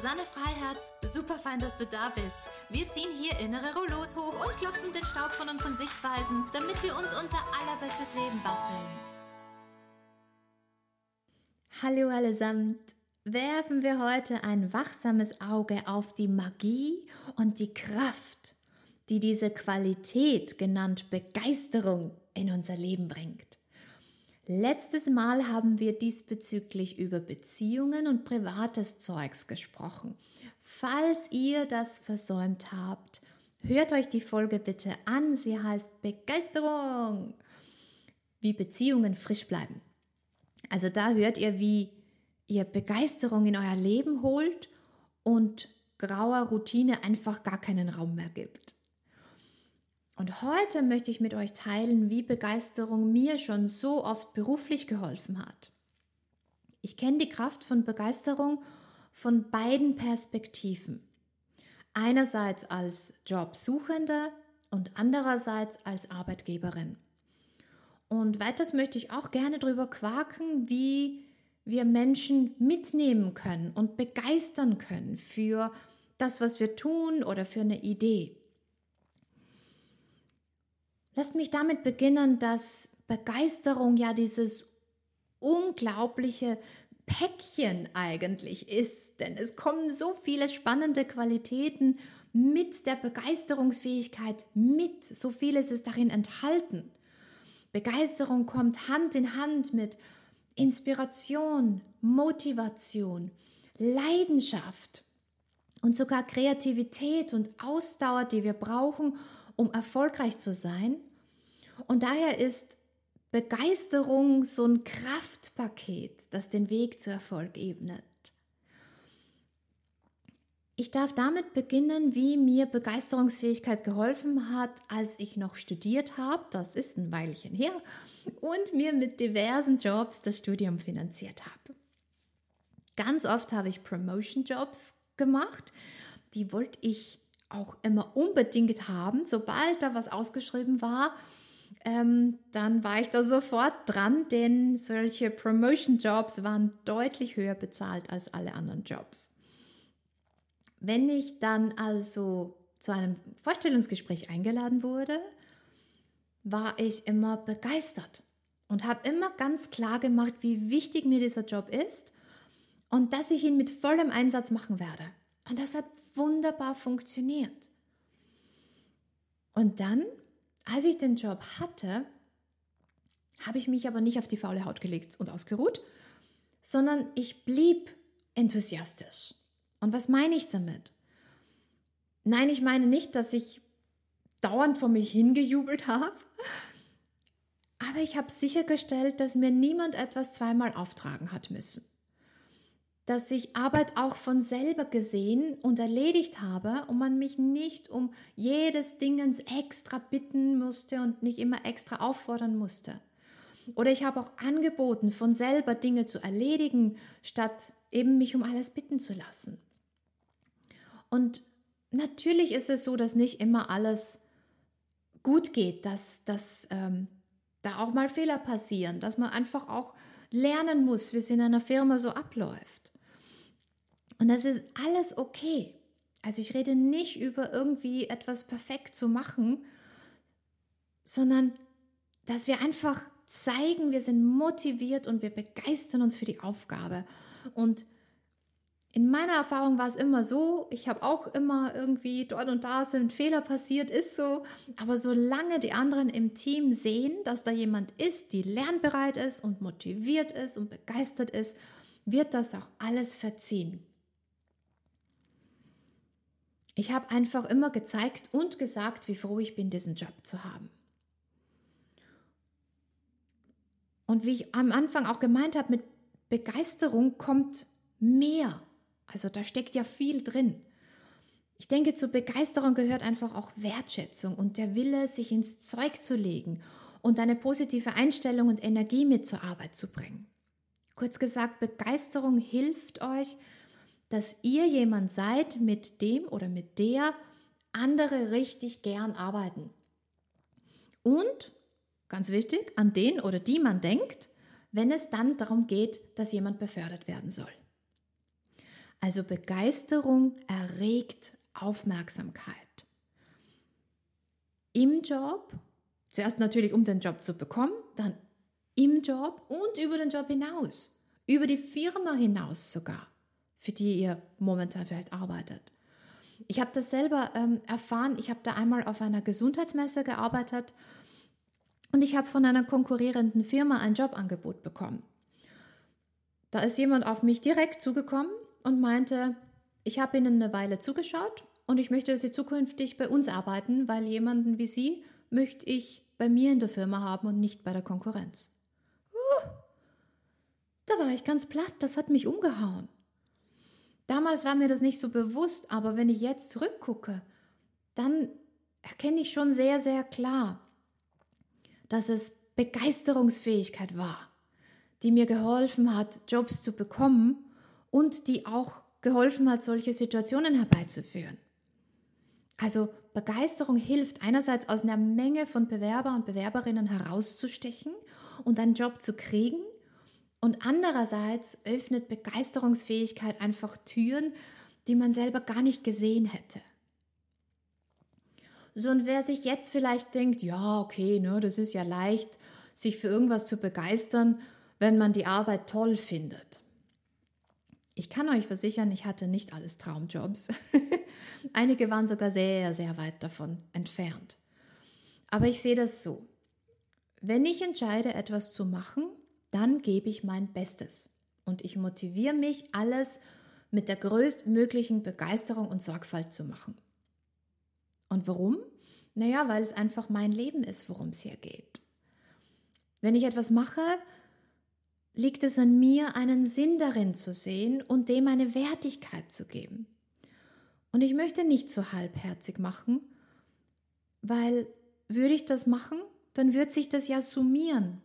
Susanne Freiherz. Super fein, dass du da bist. Wir ziehen hier innere Rollos hoch und klopfen den Staub von unseren Sichtweisen, damit wir uns unser allerbestes Leben basteln. Hallo allesamt. Werfen wir heute ein wachsames Auge auf die Magie und die Kraft, die diese Qualität, genannt Begeisterung, in unser Leben bringt. Letztes Mal haben wir diesbezüglich über Beziehungen und privates Zeugs gesprochen. Falls ihr das versäumt habt, hört euch die Folge bitte an. Sie heißt Begeisterung. Wie Beziehungen frisch bleiben. Also da hört ihr, wie ihr Begeisterung in euer Leben holt und grauer Routine einfach gar keinen Raum mehr gibt. Und heute möchte ich mit euch teilen, wie Begeisterung mir schon so oft beruflich geholfen hat. Ich kenne die Kraft von Begeisterung von beiden Perspektiven. Einerseits als Jobsuchende und andererseits als Arbeitgeberin. Und weiters möchte ich auch gerne darüber quaken, wie wir Menschen mitnehmen können und begeistern können für das, was wir tun oder für eine Idee. Lasst mich damit beginnen, dass Begeisterung ja dieses unglaubliche Päckchen eigentlich ist, denn es kommen so viele spannende Qualitäten mit der Begeisterungsfähigkeit mit, so vieles ist darin enthalten. Begeisterung kommt Hand in Hand mit Inspiration, Motivation, Leidenschaft und sogar Kreativität und Ausdauer, die wir brauchen, um erfolgreich zu sein. Und daher ist Begeisterung so ein Kraftpaket, das den Weg zu Erfolg ebnet. Ich darf damit beginnen, wie mir Begeisterungsfähigkeit geholfen hat, als ich noch studiert habe, das ist ein Weilchen her, und mir mit diversen Jobs das Studium finanziert habe. Ganz oft habe ich Promotion-Jobs gemacht, die wollte ich auch immer unbedingt haben. Sobald da was ausgeschrieben war, ähm, dann war ich da sofort dran, denn solche Promotion-Jobs waren deutlich höher bezahlt als alle anderen Jobs. Wenn ich dann also zu einem Vorstellungsgespräch eingeladen wurde, war ich immer begeistert und habe immer ganz klar gemacht, wie wichtig mir dieser Job ist und dass ich ihn mit vollem Einsatz machen werde. Und das hat wunderbar funktioniert. Und dann, als ich den Job hatte, habe ich mich aber nicht auf die faule Haut gelegt und ausgeruht, sondern ich blieb enthusiastisch. Und was meine ich damit? Nein, ich meine nicht, dass ich dauernd vor mich hingejubelt habe, aber ich habe sichergestellt, dass mir niemand etwas zweimal auftragen hat müssen dass ich Arbeit auch von selber gesehen und erledigt habe und man mich nicht um jedes Dingens extra bitten musste und nicht immer extra auffordern musste. Oder ich habe auch angeboten, von selber Dinge zu erledigen, statt eben mich um alles bitten zu lassen. Und natürlich ist es so, dass nicht immer alles gut geht, dass, dass ähm, da auch mal Fehler passieren, dass man einfach auch lernen muss, wie es in einer Firma so abläuft. Und das ist alles okay. Also ich rede nicht über irgendwie etwas perfekt zu machen, sondern dass wir einfach zeigen, wir sind motiviert und wir begeistern uns für die Aufgabe. Und in meiner Erfahrung war es immer so, ich habe auch immer irgendwie dort und da sind Fehler passiert, ist so. Aber solange die anderen im Team sehen, dass da jemand ist, die lernbereit ist und motiviert ist und begeistert ist, wird das auch alles verziehen. Ich habe einfach immer gezeigt und gesagt, wie froh ich bin, diesen Job zu haben. Und wie ich am Anfang auch gemeint habe, mit Begeisterung kommt mehr. Also da steckt ja viel drin. Ich denke, zur Begeisterung gehört einfach auch Wertschätzung und der Wille, sich ins Zeug zu legen und eine positive Einstellung und Energie mit zur Arbeit zu bringen. Kurz gesagt, Begeisterung hilft euch, dass ihr jemand seid, mit dem oder mit der andere richtig gern arbeiten. Und, ganz wichtig, an den oder die man denkt, wenn es dann darum geht, dass jemand befördert werden soll. Also Begeisterung erregt Aufmerksamkeit. Im Job, zuerst natürlich um den Job zu bekommen, dann im Job und über den Job hinaus, über die Firma hinaus sogar, für die ihr momentan vielleicht arbeitet. Ich habe das selber ähm, erfahren. Ich habe da einmal auf einer Gesundheitsmesse gearbeitet und ich habe von einer konkurrierenden Firma ein Jobangebot bekommen. Da ist jemand auf mich direkt zugekommen und meinte, ich habe Ihnen eine Weile zugeschaut und ich möchte, dass Sie zukünftig bei uns arbeiten, weil jemanden wie Sie möchte ich bei mir in der Firma haben und nicht bei der Konkurrenz. Uh, da war ich ganz platt, das hat mich umgehauen. Damals war mir das nicht so bewusst, aber wenn ich jetzt zurückgucke, dann erkenne ich schon sehr, sehr klar, dass es Begeisterungsfähigkeit war, die mir geholfen hat, Jobs zu bekommen und die auch geholfen hat, solche Situationen herbeizuführen. Also Begeisterung hilft einerseits aus einer Menge von Bewerber und Bewerberinnen herauszustechen und einen Job zu kriegen und andererseits öffnet Begeisterungsfähigkeit einfach Türen, die man selber gar nicht gesehen hätte. So, und wer sich jetzt vielleicht denkt, ja, okay, ne, das ist ja leicht, sich für irgendwas zu begeistern, wenn man die Arbeit toll findet. Ich kann euch versichern, ich hatte nicht alles Traumjobs. Einige waren sogar sehr, sehr weit davon entfernt. Aber ich sehe das so. Wenn ich entscheide, etwas zu machen, dann gebe ich mein Bestes. Und ich motiviere mich, alles mit der größtmöglichen Begeisterung und Sorgfalt zu machen. Und warum? Naja, weil es einfach mein Leben ist, worum es hier geht. Wenn ich etwas mache, liegt es an mir, einen Sinn darin zu sehen und dem eine Wertigkeit zu geben. Und ich möchte nicht so halbherzig machen, weil würde ich das machen, dann wird sich das ja summieren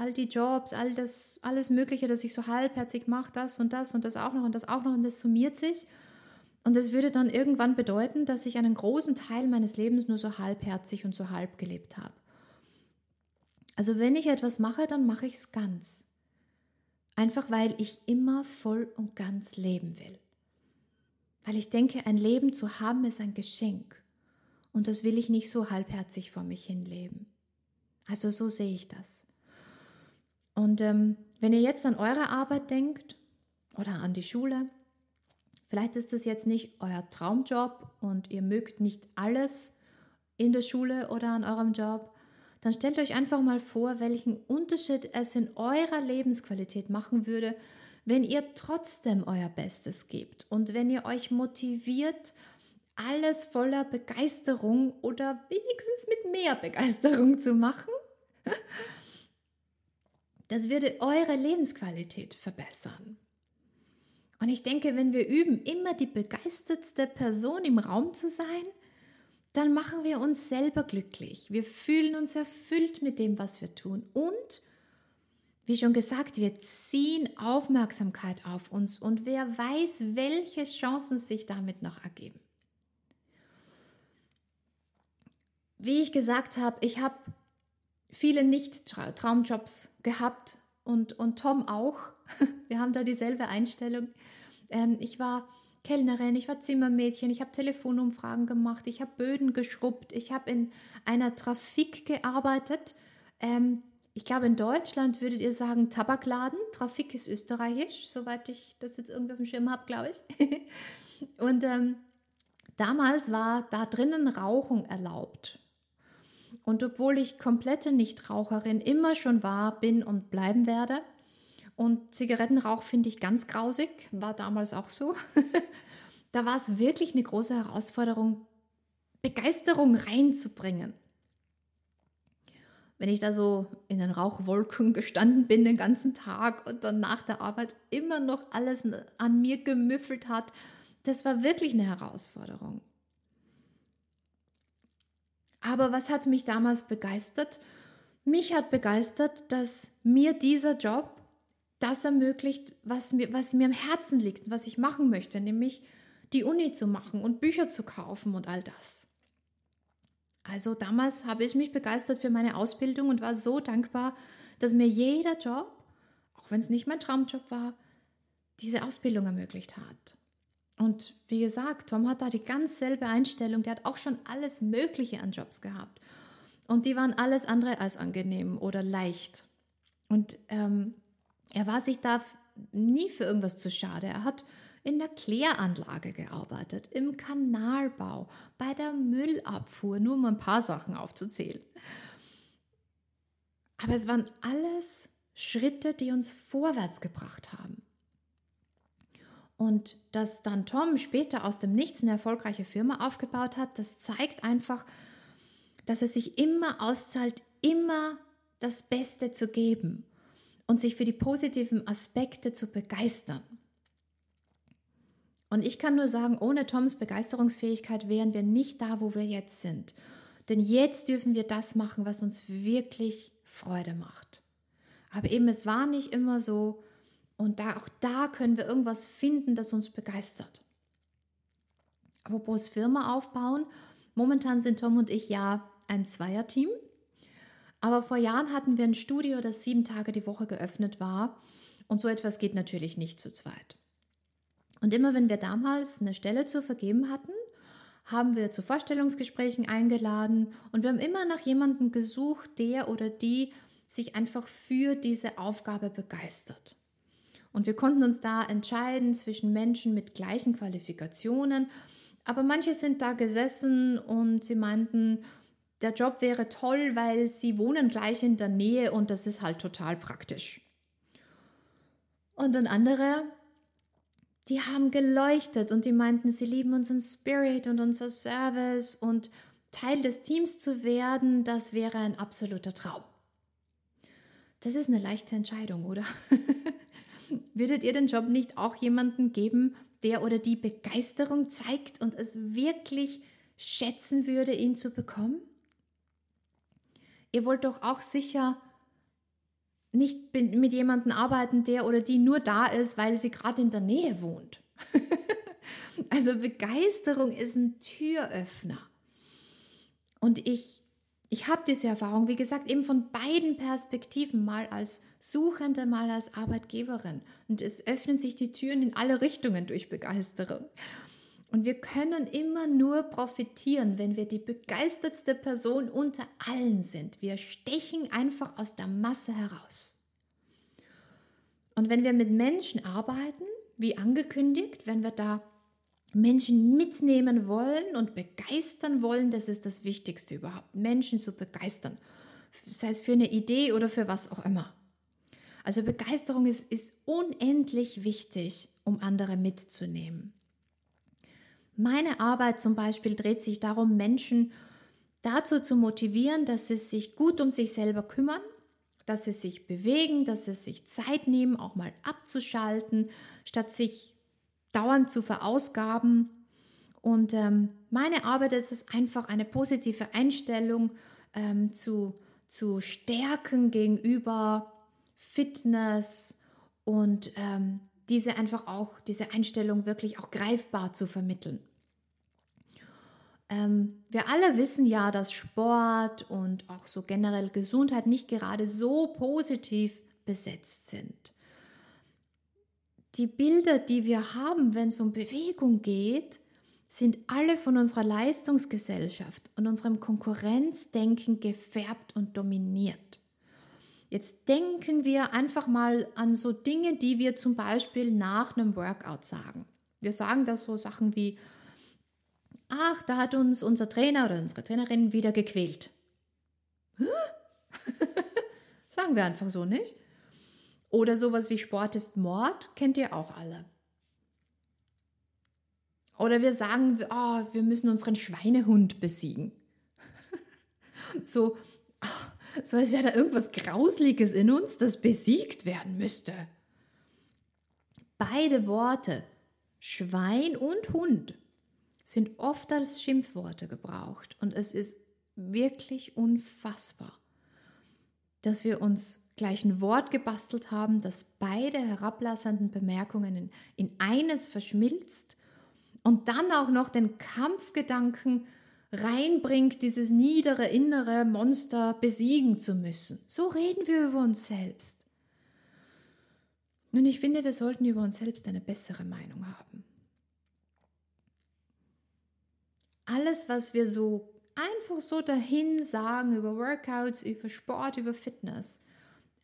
all die Jobs, all das, alles Mögliche, das ich so halbherzig mache, das und das und das auch noch und das auch noch und das summiert sich. Und das würde dann irgendwann bedeuten, dass ich einen großen Teil meines Lebens nur so halbherzig und so halb gelebt habe. Also wenn ich etwas mache, dann mache ich es ganz. Einfach weil ich immer voll und ganz leben will. Weil ich denke, ein Leben zu haben ist ein Geschenk. Und das will ich nicht so halbherzig vor mich hin leben. Also so sehe ich das. Und ähm, wenn ihr jetzt an eure Arbeit denkt oder an die Schule, vielleicht ist das jetzt nicht euer Traumjob und ihr mögt nicht alles in der Schule oder an eurem Job, dann stellt euch einfach mal vor, welchen Unterschied es in eurer Lebensqualität machen würde, wenn ihr trotzdem euer Bestes gebt und wenn ihr euch motiviert, alles voller Begeisterung oder wenigstens mit mehr Begeisterung zu machen. Das würde eure Lebensqualität verbessern. Und ich denke, wenn wir üben, immer die begeistertste Person im Raum zu sein, dann machen wir uns selber glücklich. Wir fühlen uns erfüllt mit dem, was wir tun. Und, wie schon gesagt, wir ziehen Aufmerksamkeit auf uns. Und wer weiß, welche Chancen sich damit noch ergeben. Wie ich gesagt habe, ich habe viele Nicht-Traumjobs gehabt und, und Tom auch. Wir haben da dieselbe Einstellung. Ähm, ich war Kellnerin, ich war Zimmermädchen, ich habe Telefonumfragen gemacht, ich habe Böden geschrubbt, ich habe in einer Trafik gearbeitet. Ähm, ich glaube, in Deutschland würdet ihr sagen Tabakladen. Trafik ist österreichisch, soweit ich das jetzt irgendwie auf dem Schirm habe, glaube ich. und ähm, damals war da drinnen Rauchen erlaubt. Und obwohl ich komplette Nichtraucherin immer schon war, bin und bleiben werde, und Zigarettenrauch finde ich ganz grausig, war damals auch so, da war es wirklich eine große Herausforderung, Begeisterung reinzubringen. Wenn ich da so in den Rauchwolken gestanden bin den ganzen Tag und dann nach der Arbeit immer noch alles an mir gemüffelt hat, das war wirklich eine Herausforderung. Aber was hat mich damals begeistert? mich hat begeistert, dass mir dieser Job das ermöglicht, was mir, was mir am Herzen liegt, was ich machen möchte, nämlich die Uni zu machen und Bücher zu kaufen und all das. Also damals habe ich mich begeistert für meine Ausbildung und war so dankbar, dass mir jeder Job, auch wenn es nicht mein Traumjob war, diese Ausbildung ermöglicht hat. Und wie gesagt, Tom hat da die ganz selbe Einstellung. Der hat auch schon alles Mögliche an Jobs gehabt. Und die waren alles andere als angenehm oder leicht. Und ähm, er war sich da nie für irgendwas zu schade. Er hat in der Kläranlage gearbeitet, im Kanalbau, bei der Müllabfuhr, nur um ein paar Sachen aufzuzählen. Aber es waren alles Schritte, die uns vorwärts gebracht haben. Und dass dann Tom später aus dem Nichts eine erfolgreiche Firma aufgebaut hat, das zeigt einfach, dass es sich immer auszahlt, immer das Beste zu geben und sich für die positiven Aspekte zu begeistern. Und ich kann nur sagen, ohne Toms Begeisterungsfähigkeit wären wir nicht da, wo wir jetzt sind. Denn jetzt dürfen wir das machen, was uns wirklich Freude macht. Aber eben, es war nicht immer so. Und da, auch da können wir irgendwas finden, das uns begeistert. Apropos Firma aufbauen. Momentan sind Tom und ich ja ein Zweierteam. Aber vor Jahren hatten wir ein Studio, das sieben Tage die Woche geöffnet war. Und so etwas geht natürlich nicht zu zweit. Und immer wenn wir damals eine Stelle zu vergeben hatten, haben wir zu Vorstellungsgesprächen eingeladen und wir haben immer nach jemandem gesucht, der oder die sich einfach für diese Aufgabe begeistert. Und wir konnten uns da entscheiden zwischen Menschen mit gleichen Qualifikationen, aber manche sind da gesessen und sie meinten, der Job wäre toll, weil sie wohnen gleich in der Nähe und das ist halt total praktisch. Und dann andere, die haben geleuchtet und die meinten, sie lieben unseren Spirit und unser Service und Teil des Teams zu werden, das wäre ein absoluter Traum. Das ist eine leichte Entscheidung, oder? Würdet ihr den Job nicht auch jemanden geben, der oder die Begeisterung zeigt und es wirklich schätzen würde, ihn zu bekommen? Ihr wollt doch auch sicher nicht mit jemandem arbeiten, der oder die nur da ist, weil sie gerade in der Nähe wohnt. also Begeisterung ist ein Türöffner. Und ich, ich habe diese Erfahrung, wie gesagt, eben von beiden Perspektiven, mal als Suchende, mal als Arbeitgeberin. Und es öffnen sich die Türen in alle Richtungen durch Begeisterung. Und wir können immer nur profitieren, wenn wir die begeistertste Person unter allen sind. Wir stechen einfach aus der Masse heraus. Und wenn wir mit Menschen arbeiten, wie angekündigt, wenn wir da Menschen mitnehmen wollen und begeistern wollen, das ist das Wichtigste überhaupt, Menschen zu begeistern, sei es für eine Idee oder für was auch immer. Also Begeisterung ist, ist unendlich wichtig, um andere mitzunehmen. Meine Arbeit zum Beispiel dreht sich darum, Menschen dazu zu motivieren, dass sie sich gut um sich selber kümmern, dass sie sich bewegen, dass sie sich Zeit nehmen, auch mal abzuschalten, statt sich dauernd zu verausgaben. Und ähm, meine Arbeit ist es einfach eine positive Einstellung ähm, zu, zu stärken gegenüber Fitness und ähm, diese einfach auch, diese Einstellung wirklich auch greifbar zu vermitteln. Ähm, wir alle wissen ja, dass Sport und auch so generell Gesundheit nicht gerade so positiv besetzt sind. Die Bilder, die wir haben, wenn es um Bewegung geht, sind alle von unserer Leistungsgesellschaft und unserem Konkurrenzdenken gefärbt und dominiert. Jetzt denken wir einfach mal an so Dinge, die wir zum Beispiel nach einem Workout sagen. Wir sagen da so Sachen wie, ach, da hat uns unser Trainer oder unsere Trainerin wieder gequält. Sagen wir einfach so, nicht? Oder sowas wie Sport ist Mord, kennt ihr auch alle. Oder wir sagen, oh, wir müssen unseren Schweinehund besiegen. so, so als wäre da irgendwas Grausliches in uns, das besiegt werden müsste. Beide Worte, Schwein und Hund, sind oft als Schimpfworte gebraucht und es ist wirklich unfassbar. dass wir uns gleich ein Wort gebastelt haben, das beide herablassenden Bemerkungen in, in eines verschmilzt und dann auch noch den Kampfgedanken reinbringt, dieses niedere innere Monster besiegen zu müssen. So reden wir über uns selbst. Nun, ich finde, wir sollten über uns selbst eine bessere Meinung haben. Alles, was wir so einfach so dahin sagen über Workouts, über Sport, über Fitness,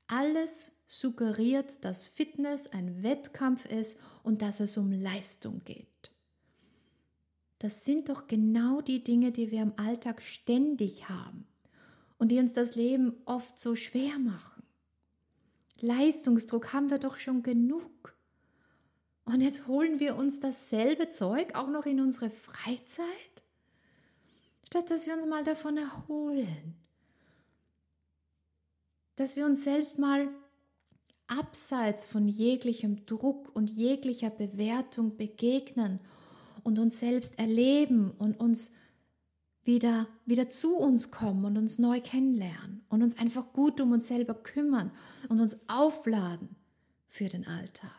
alles suggeriert, dass Fitness ein Wettkampf ist und dass es um Leistung geht. Das sind doch genau die Dinge, die wir im Alltag ständig haben und die uns das Leben oft so schwer machen. Leistungsdruck haben wir doch schon genug. Und jetzt holen wir uns dasselbe Zeug auch noch in unsere Freizeit, statt dass wir uns mal davon erholen. Dass wir uns selbst mal abseits von jeglichem Druck und jeglicher Bewertung begegnen und uns selbst erleben und uns wieder, wieder zu uns kommen und uns neu kennenlernen und uns einfach gut um uns selber kümmern und uns aufladen für den Alltag.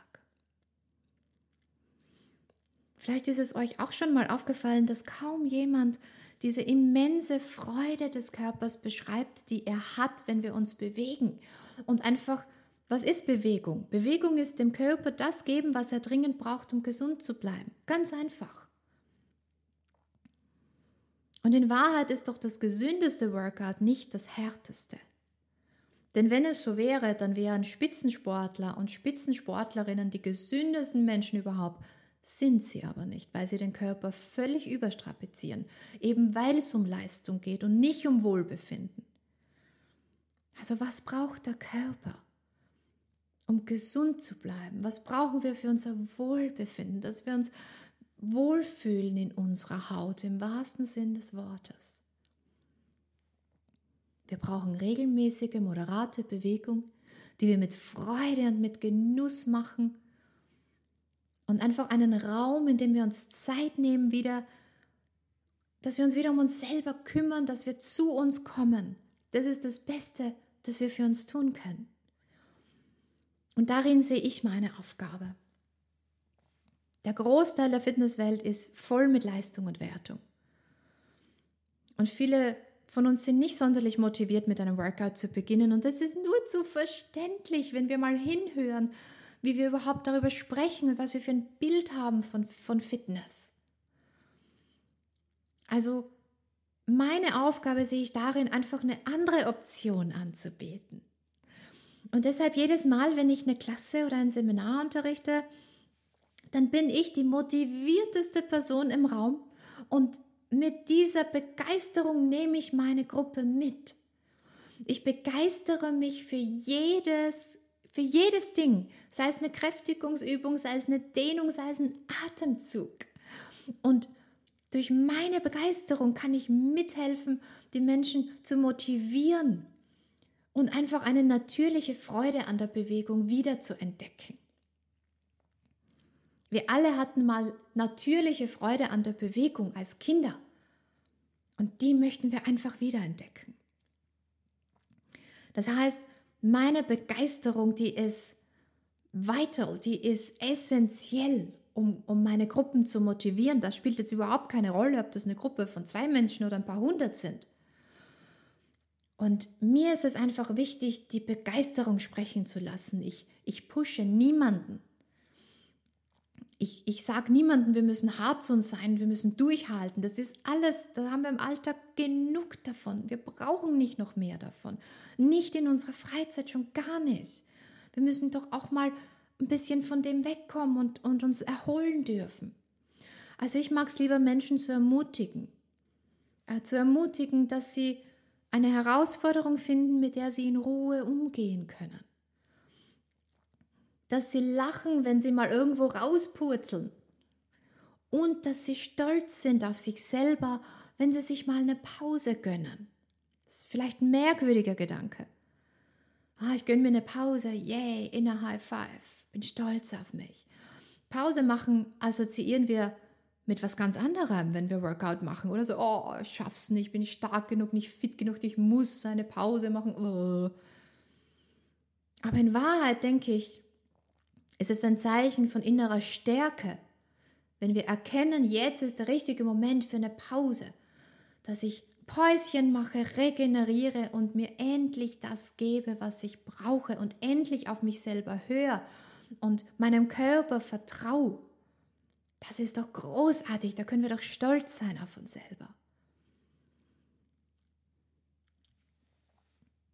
Vielleicht ist es euch auch schon mal aufgefallen, dass kaum jemand diese immense Freude des Körpers beschreibt, die er hat, wenn wir uns bewegen und einfach was ist Bewegung? Bewegung ist dem Körper das geben, was er dringend braucht, um gesund zu bleiben. Ganz einfach. Und in Wahrheit ist doch das gesündeste Workout nicht das härteste. Denn wenn es so wäre, dann wären Spitzensportler und Spitzensportlerinnen die gesündesten Menschen überhaupt. Sind sie aber nicht, weil sie den Körper völlig überstrapazieren, eben weil es um Leistung geht und nicht um Wohlbefinden. Also was braucht der Körper? um gesund zu bleiben? Was brauchen wir für unser Wohlbefinden, dass wir uns wohlfühlen in unserer Haut im wahrsten Sinn des Wortes? Wir brauchen regelmäßige, moderate Bewegung, die wir mit Freude und mit Genuss machen und einfach einen Raum, in dem wir uns Zeit nehmen, wieder, dass wir uns wieder um uns selber kümmern, dass wir zu uns kommen. Das ist das Beste, das wir für uns tun können. Und darin sehe ich meine Aufgabe. Der Großteil der Fitnesswelt ist voll mit Leistung und Wertung. Und viele von uns sind nicht sonderlich motiviert, mit einem Workout zu beginnen. Und das ist nur zu verständlich, wenn wir mal hinhören, wie wir überhaupt darüber sprechen und was wir für ein Bild haben von, von Fitness. Also meine Aufgabe sehe ich darin, einfach eine andere Option anzubieten. Und deshalb jedes Mal, wenn ich eine Klasse oder ein Seminar unterrichte, dann bin ich die motivierteste Person im Raum und mit dieser Begeisterung nehme ich meine Gruppe mit. Ich begeistere mich für jedes, für jedes Ding, sei es eine Kräftigungsübung, sei es eine Dehnung, sei es ein Atemzug. Und durch meine Begeisterung kann ich mithelfen, die Menschen zu motivieren und einfach eine natürliche Freude an der Bewegung wieder zu entdecken. Wir alle hatten mal natürliche Freude an der Bewegung als Kinder und die möchten wir einfach wieder entdecken. Das heißt, meine Begeisterung, die ist vital, die ist essentiell, um, um meine Gruppen zu motivieren. Das spielt jetzt überhaupt keine Rolle, ob das eine Gruppe von zwei Menschen oder ein paar hundert sind. Und mir ist es einfach wichtig, die Begeisterung sprechen zu lassen. Ich, ich pushe niemanden. Ich, ich sage niemandem, wir müssen hart zu uns sein, wir müssen durchhalten. Das ist alles, da haben wir im Alltag genug davon. Wir brauchen nicht noch mehr davon. Nicht in unserer Freizeit, schon gar nicht. Wir müssen doch auch mal ein bisschen von dem wegkommen und, und uns erholen dürfen. Also ich mag es lieber, Menschen zu ermutigen. Äh, zu ermutigen, dass sie eine Herausforderung finden, mit der sie in Ruhe umgehen können. Dass sie lachen, wenn sie mal irgendwo rauspurzeln. Und dass sie stolz sind auf sich selber, wenn sie sich mal eine Pause gönnen. Das ist vielleicht ein merkwürdiger Gedanke. Ah, ich gönne mir eine Pause, yay, inner High Five, bin stolz auf mich. Pause machen assoziieren wir mit was ganz anderem, wenn wir Workout machen oder so, oh, ich schaff's nicht, bin ich stark genug, nicht fit genug, ich muss eine Pause machen. Oh. Aber in Wahrheit denke ich, ist es ein Zeichen von innerer Stärke, wenn wir erkennen, jetzt ist der richtige Moment für eine Pause, dass ich Päuschen mache, regeneriere und mir endlich das gebe, was ich brauche und endlich auf mich selber höre und meinem Körper vertraue. Das ist doch großartig, da können wir doch stolz sein auf uns selber.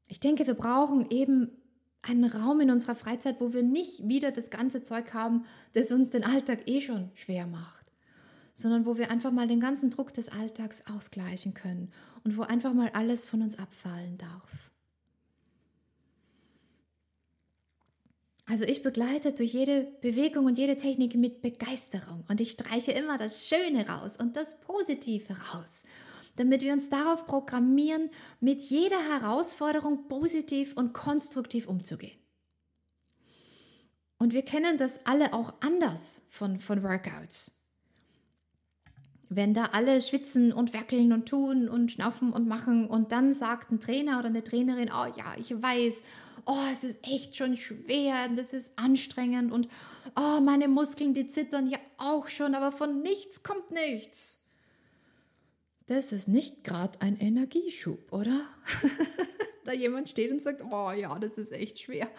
Ich denke, wir brauchen eben einen Raum in unserer Freizeit, wo wir nicht wieder das ganze Zeug haben, das uns den Alltag eh schon schwer macht, sondern wo wir einfach mal den ganzen Druck des Alltags ausgleichen können und wo einfach mal alles von uns abfallen darf. Also ich begleite durch jede Bewegung und jede Technik mit Begeisterung und ich streiche immer das Schöne raus und das Positive raus damit wir uns darauf programmieren, mit jeder Herausforderung positiv und konstruktiv umzugehen. Und wir kennen das alle auch anders von, von Workouts. Wenn da alle schwitzen und werkeln und tun und schnaufen und machen und dann sagt ein Trainer oder eine Trainerin, oh ja, ich weiß, oh, es ist echt schon schwer und es ist anstrengend und oh, meine Muskeln, die zittern ja auch schon, aber von nichts kommt nichts. Das ist nicht gerade ein Energieschub, oder? da jemand steht und sagt, oh ja, das ist echt schwer.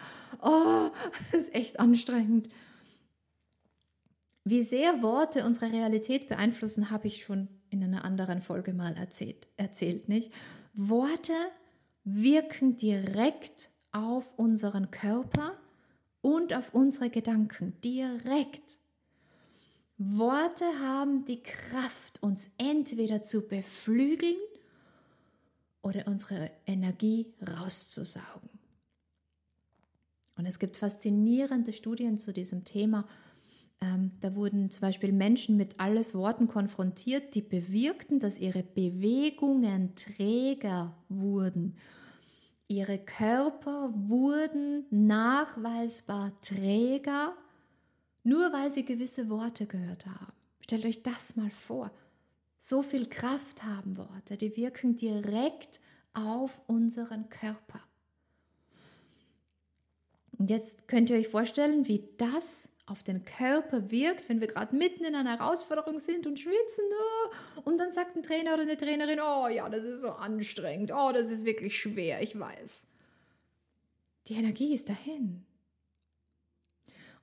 Oh, das ist echt anstrengend. Wie sehr Worte unsere Realität beeinflussen, habe ich schon in einer anderen Folge mal erzählt, erzählt, nicht? Worte wirken direkt auf unseren Körper und auf unsere Gedanken. Direkt. Worte haben die Kraft, uns entweder zu beflügeln oder unsere Energie rauszusaugen. Und es gibt faszinierende Studien zu diesem Thema. Ähm, da wurden zum Beispiel Menschen mit alles Worten konfrontiert, die bewirkten, dass ihre Bewegungen träger wurden. Ihre Körper wurden nachweisbar träger nur weil sie gewisse Worte gehört haben. Stellt euch das mal vor. So viel Kraft haben Worte, die wirken direkt auf unseren Körper. Und jetzt könnt ihr euch vorstellen, wie das auf den Körper wirkt, wenn wir gerade mitten in einer Herausforderung sind und schwitzen. Oh, und dann sagt ein Trainer oder eine Trainerin, oh ja, das ist so anstrengend, oh, das ist wirklich schwer, ich weiß. Die Energie ist dahin.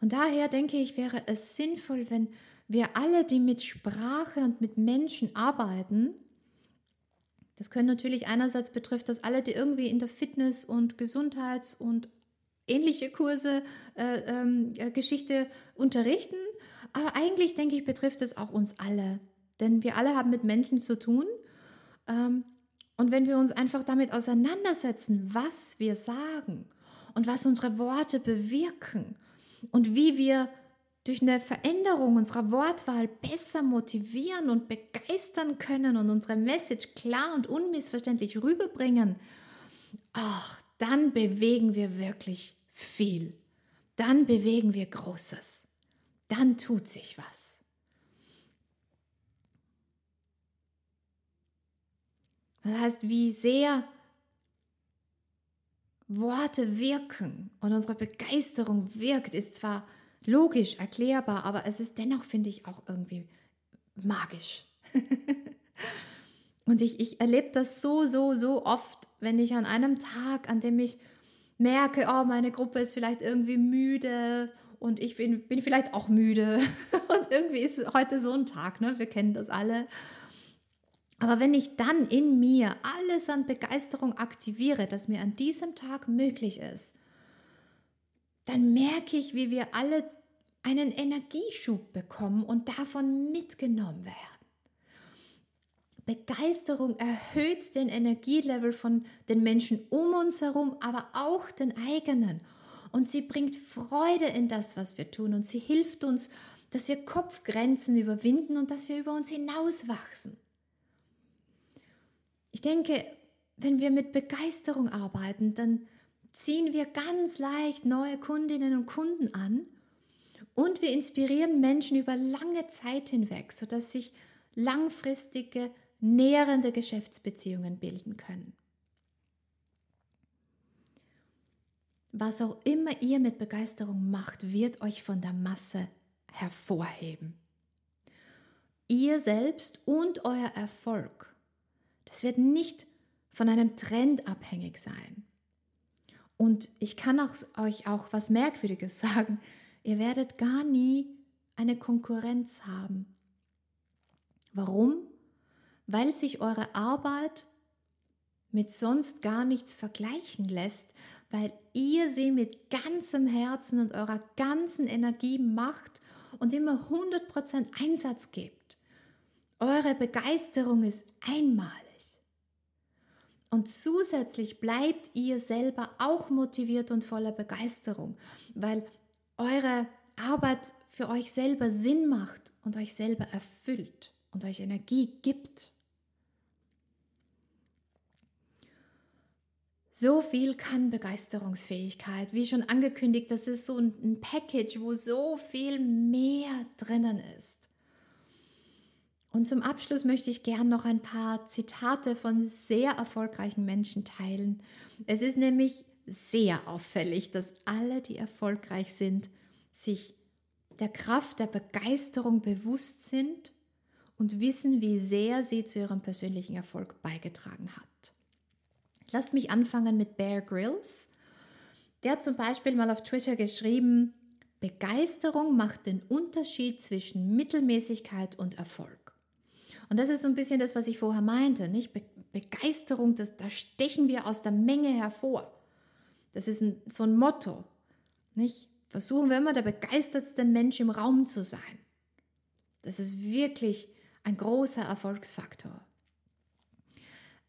Und daher denke ich, wäre es sinnvoll, wenn wir alle, die mit Sprache und mit Menschen arbeiten, das können natürlich einerseits betrifft das alle, die irgendwie in der Fitness- und Gesundheits- und ähnliche Kurse, äh, äh, Geschichte unterrichten. Aber eigentlich denke ich, betrifft es auch uns alle. Denn wir alle haben mit Menschen zu tun. Ähm, und wenn wir uns einfach damit auseinandersetzen, was wir sagen und was unsere Worte bewirken und wie wir durch eine Veränderung unserer Wortwahl besser motivieren und begeistern können und unsere Message klar und unmissverständlich rüberbringen, ach, dann bewegen wir wirklich viel. Dann bewegen wir Großes. Dann tut sich was. Das heißt, wie sehr Worte wirken und unsere Begeisterung wirkt, ist zwar logisch erklärbar, aber es ist dennoch, finde ich, auch irgendwie magisch. und ich, ich erlebe das so, so, so oft, wenn ich an einem Tag, an dem ich merke, oh, meine Gruppe ist vielleicht irgendwie müde und ich bin, bin vielleicht auch müde. und irgendwie ist heute so ein Tag, ne? Wir kennen das alle. Aber wenn ich dann in mir alles an Begeisterung aktiviere, das mir an diesem Tag möglich ist, dann merke ich, wie wir alle einen Energieschub bekommen und davon mitgenommen werden. Begeisterung erhöht den Energielevel von den Menschen um uns herum, aber auch den eigenen. Und sie bringt Freude in das, was wir tun. Und sie hilft uns, dass wir Kopfgrenzen überwinden und dass wir über uns hinauswachsen. Ich denke, wenn wir mit Begeisterung arbeiten, dann ziehen wir ganz leicht neue Kundinnen und Kunden an und wir inspirieren Menschen über lange Zeit hinweg, sodass sich langfristige, nährende Geschäftsbeziehungen bilden können. was auch immer ihr mit Begeisterung macht, wird euch von der Masse hervorheben. Ihr selbst und euer Erfolg, das wird nicht von einem Trend abhängig sein. Und ich kann auch, euch auch was Merkwürdiges sagen. Ihr werdet gar nie eine Konkurrenz haben. Warum? Weil sich eure Arbeit mit sonst gar nichts vergleichen lässt, weil ihr sie mit ganzem Herzen und eurer ganzen Energie macht und immer 100% Einsatz gebt. Eure Begeisterung ist einmalig. Und zusätzlich bleibt ihr selber auch motiviert und voller Begeisterung, weil eure Arbeit für euch selber Sinn macht und euch selber erfüllt und euch Energie gibt. So viel kann Begeisterungsfähigkeit. Wie schon angekündigt, das ist so ein Package, wo so viel mehr drinnen ist. Und zum Abschluss möchte ich gern noch ein paar Zitate von sehr erfolgreichen Menschen teilen. Es ist nämlich sehr auffällig, dass alle, die erfolgreich sind, sich der Kraft der Begeisterung bewusst sind und wissen, wie sehr sie zu ihrem persönlichen Erfolg beigetragen hat. Lasst mich anfangen mit Bear Grylls. Der hat zum Beispiel mal auf Twitter geschrieben, Begeisterung macht den Unterschied zwischen Mittelmäßigkeit und Erfolg. Und das ist so ein bisschen das, was ich vorher meinte, nicht? Be Begeisterung, das, da stechen wir aus der Menge hervor. Das ist ein, so ein Motto, nicht? Versuchen wir immer der begeistertste Mensch im Raum zu sein. Das ist wirklich ein großer Erfolgsfaktor.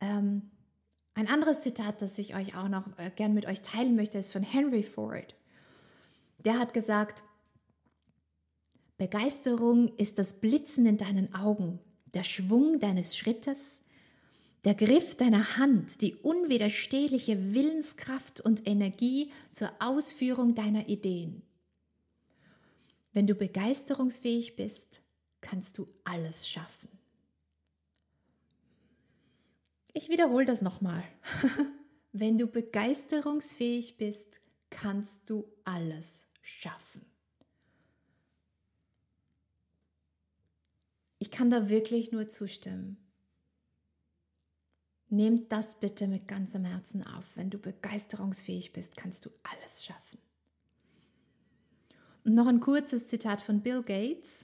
Ähm, ein anderes Zitat, das ich euch auch noch äh, gern mit euch teilen möchte, ist von Henry Ford. Der hat gesagt, Begeisterung ist das Blitzen in deinen Augen, der Schwung deines Schrittes, der Griff deiner Hand, die unwiderstehliche Willenskraft und Energie zur Ausführung deiner Ideen. Wenn du begeisterungsfähig bist, kannst du alles schaffen. Ich wiederhole das nochmal. Wenn du begeisterungsfähig bist, kannst du alles schaffen. Ich kann da wirklich nur zustimmen. Nehmt das bitte mit ganzem Herzen auf. Wenn du begeisterungsfähig bist, kannst du alles schaffen. Und noch ein kurzes Zitat von Bill Gates.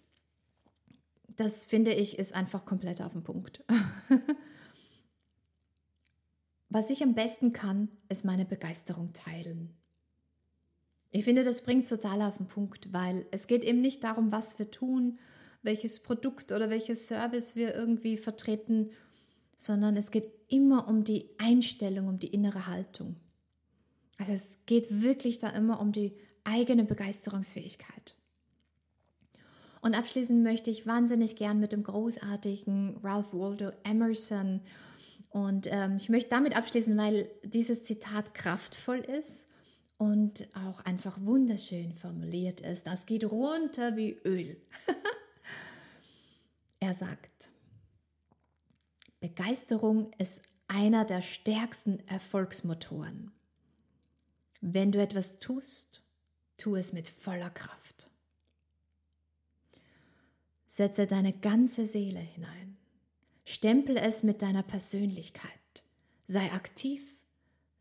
Das finde ich ist einfach komplett auf den Punkt. Was ich am besten kann, ist meine Begeisterung teilen. Ich finde, das bringt es total auf den Punkt, weil es geht eben nicht darum, was wir tun, welches Produkt oder welches Service wir irgendwie vertreten, sondern es geht immer um die Einstellung, um die innere Haltung. Also es geht wirklich da immer um die eigene Begeisterungsfähigkeit. Und abschließend möchte ich wahnsinnig gern mit dem großartigen Ralph Waldo Emerson und ähm, ich möchte damit abschließen, weil dieses Zitat kraftvoll ist und auch einfach wunderschön formuliert ist. Das geht runter wie Öl. er sagt, Begeisterung ist einer der stärksten Erfolgsmotoren. Wenn du etwas tust, tu es mit voller Kraft. Setze deine ganze Seele hinein. Stempel es mit deiner Persönlichkeit. Sei aktiv,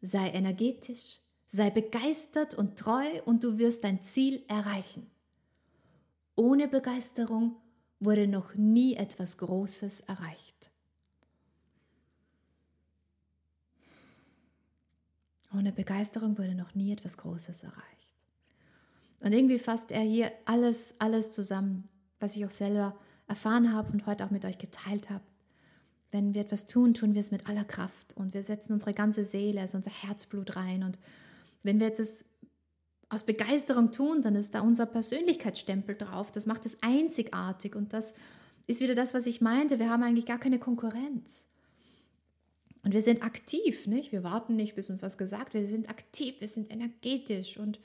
sei energetisch, sei begeistert und treu und du wirst dein Ziel erreichen. Ohne Begeisterung wurde noch nie etwas Großes erreicht. Ohne Begeisterung wurde noch nie etwas Großes erreicht. Und irgendwie fasst er hier alles, alles zusammen, was ich auch selber erfahren habe und heute auch mit euch geteilt habe. Wenn wir etwas tun, tun wir es mit aller Kraft und wir setzen unsere ganze Seele, also unser Herzblut rein. Und wenn wir etwas aus Begeisterung tun, dann ist da unser Persönlichkeitsstempel drauf. Das macht es einzigartig und das ist wieder das, was ich meinte. Wir haben eigentlich gar keine Konkurrenz. Und wir sind aktiv, nicht? Wir warten nicht, bis uns was gesagt wird. Wir sind aktiv, wir sind energetisch und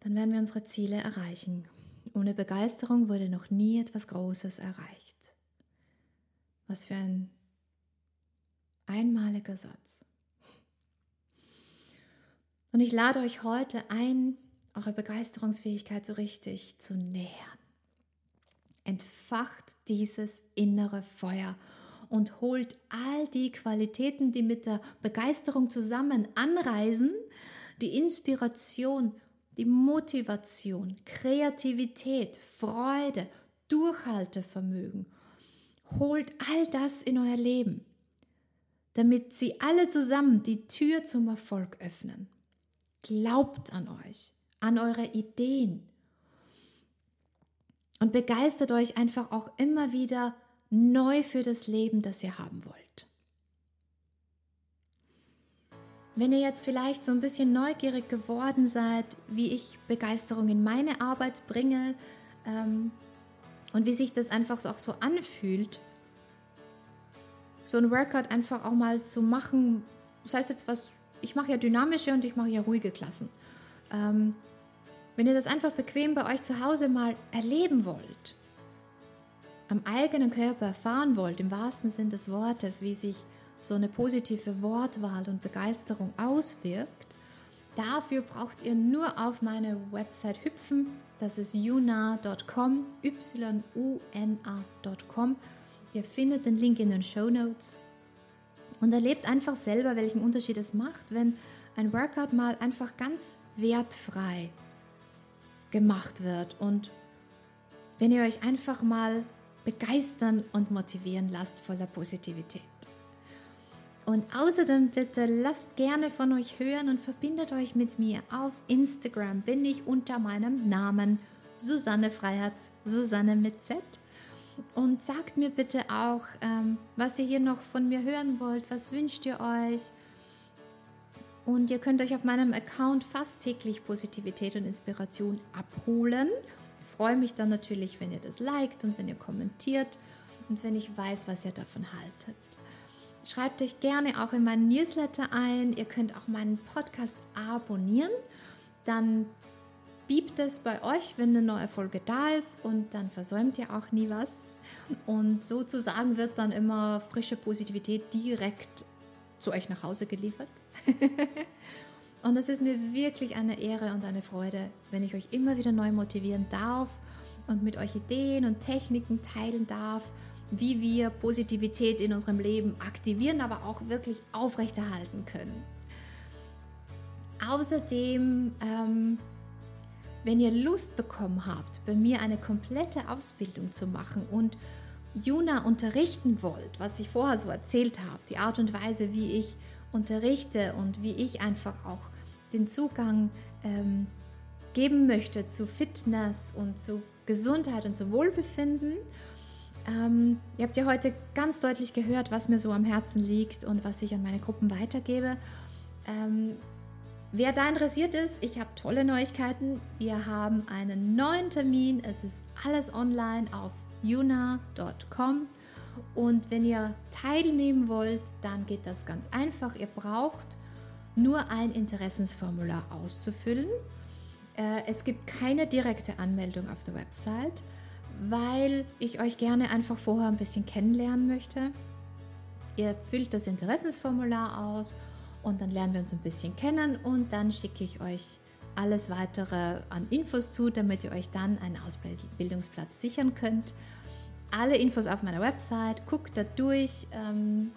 dann werden wir unsere Ziele erreichen. Ohne Begeisterung wurde noch nie etwas Großes erreicht. Was für ein einmaliger Satz. Und ich lade euch heute ein, eure Begeisterungsfähigkeit so richtig zu nähern. Entfacht dieses innere Feuer und holt all die Qualitäten, die mit der Begeisterung zusammen anreisen, die Inspiration, die Motivation, Kreativität, Freude, Durchhaltevermögen. Holt all das in euer Leben, damit sie alle zusammen die Tür zum Erfolg öffnen. Glaubt an euch, an eure Ideen und begeistert euch einfach auch immer wieder neu für das Leben, das ihr haben wollt. Wenn ihr jetzt vielleicht so ein bisschen neugierig geworden seid, wie ich Begeisterung in meine Arbeit bringe ähm, und wie sich das einfach auch so anfühlt, so ein Workout einfach auch mal zu machen, das heißt jetzt was, ich mache ja dynamische und ich mache ja ruhige Klassen. Ähm, wenn ihr das einfach bequem bei euch zu Hause mal erleben wollt, am eigenen Körper erfahren wollt, im wahrsten Sinn des Wortes, wie sich so eine positive Wortwahl und Begeisterung auswirkt, dafür braucht ihr nur auf meine Website hüpfen. Das ist yuna.com, y-u-n-a.com. Ihr findet den Link in den Show Notes und erlebt einfach selber, welchen Unterschied es macht, wenn ein Workout mal einfach ganz wertfrei gemacht wird und wenn ihr euch einfach mal begeistern und motivieren lasst voller Positivität. Und außerdem bitte lasst gerne von euch hören und verbindet euch mit mir. Auf Instagram bin ich unter meinem Namen Susanne Freiherz, Susanne mit Z. Und sagt mir bitte auch, ähm, was ihr hier noch von mir hören wollt, was wünscht ihr euch. Und ihr könnt euch auf meinem Account fast täglich Positivität und Inspiration abholen freue mich dann natürlich, wenn ihr das liked und wenn ihr kommentiert und wenn ich weiß, was ihr davon haltet. Schreibt euch gerne auch in meinen Newsletter ein. Ihr könnt auch meinen Podcast abonnieren. Dann biebt es bei euch, wenn eine neue Folge da ist und dann versäumt ihr auch nie was. Und sozusagen wird dann immer frische Positivität direkt zu euch nach Hause geliefert. Und es ist mir wirklich eine Ehre und eine Freude, wenn ich euch immer wieder neu motivieren darf und mit euch Ideen und Techniken teilen darf, wie wir Positivität in unserem Leben aktivieren, aber auch wirklich aufrechterhalten können. Außerdem, ähm, wenn ihr Lust bekommen habt, bei mir eine komplette Ausbildung zu machen und Juna unterrichten wollt, was ich vorher so erzählt habe, die Art und Weise, wie ich unterrichte und wie ich einfach auch den Zugang ähm, geben möchte zu Fitness und zu Gesundheit und zu Wohlbefinden. Ähm, ihr habt ja heute ganz deutlich gehört, was mir so am Herzen liegt und was ich an meine Gruppen weitergebe. Ähm, wer da interessiert ist, ich habe tolle Neuigkeiten. Wir haben einen neuen Termin. Es ist alles online auf yuna.com. Und wenn ihr teilnehmen wollt, dann geht das ganz einfach. Ihr braucht nur ein Interessensformular auszufüllen. Äh, es gibt keine direkte Anmeldung auf der Website, weil ich euch gerne einfach vorher ein bisschen kennenlernen möchte. Ihr füllt das Interessensformular aus und dann lernen wir uns ein bisschen kennen und dann schicke ich euch alles weitere an Infos zu, damit ihr euch dann einen Ausbildungsplatz sichern könnt alle Infos auf meiner Website, guckt da durch. Ähm,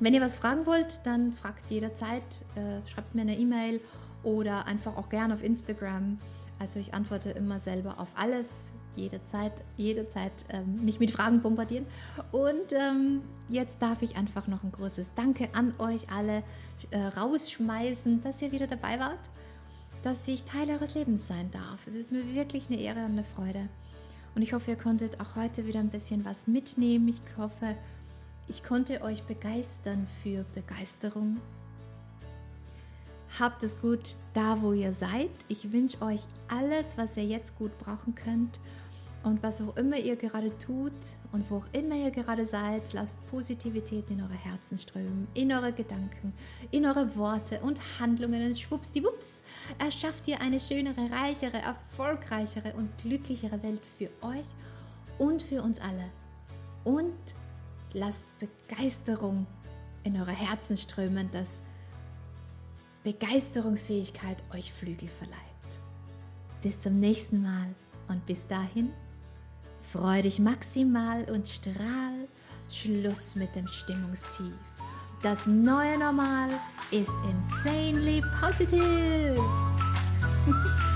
wenn ihr was fragen wollt, dann fragt jederzeit, äh, schreibt mir eine E-Mail oder einfach auch gerne auf Instagram. Also ich antworte immer selber auf alles, jederzeit, jederzeit ähm, mich mit Fragen bombardieren. Und ähm, jetzt darf ich einfach noch ein großes Danke an euch alle äh, rausschmeißen, dass ihr wieder dabei wart, dass ich Teil eures Lebens sein darf. Es ist mir wirklich eine Ehre und eine Freude. Und ich hoffe, ihr konntet auch heute wieder ein bisschen was mitnehmen. Ich hoffe, ich konnte euch begeistern für Begeisterung. Habt es gut da, wo ihr seid. Ich wünsche euch alles, was ihr jetzt gut brauchen könnt. Und was auch immer ihr gerade tut und wo auch immer ihr gerade seid, lasst Positivität in eure Herzen strömen, in eure Gedanken, in eure Worte und Handlungen. Und schwuppsdiwupps, erschafft ihr eine schönere, reichere, erfolgreichere und glücklichere Welt für euch und für uns alle. Und lasst Begeisterung in eure Herzen strömen, dass Begeisterungsfähigkeit euch Flügel verleiht. Bis zum nächsten Mal und bis dahin, freu dich maximal und strahl. Schluss mit dem Stimmungstief. Das neue Normal ist insanely positive.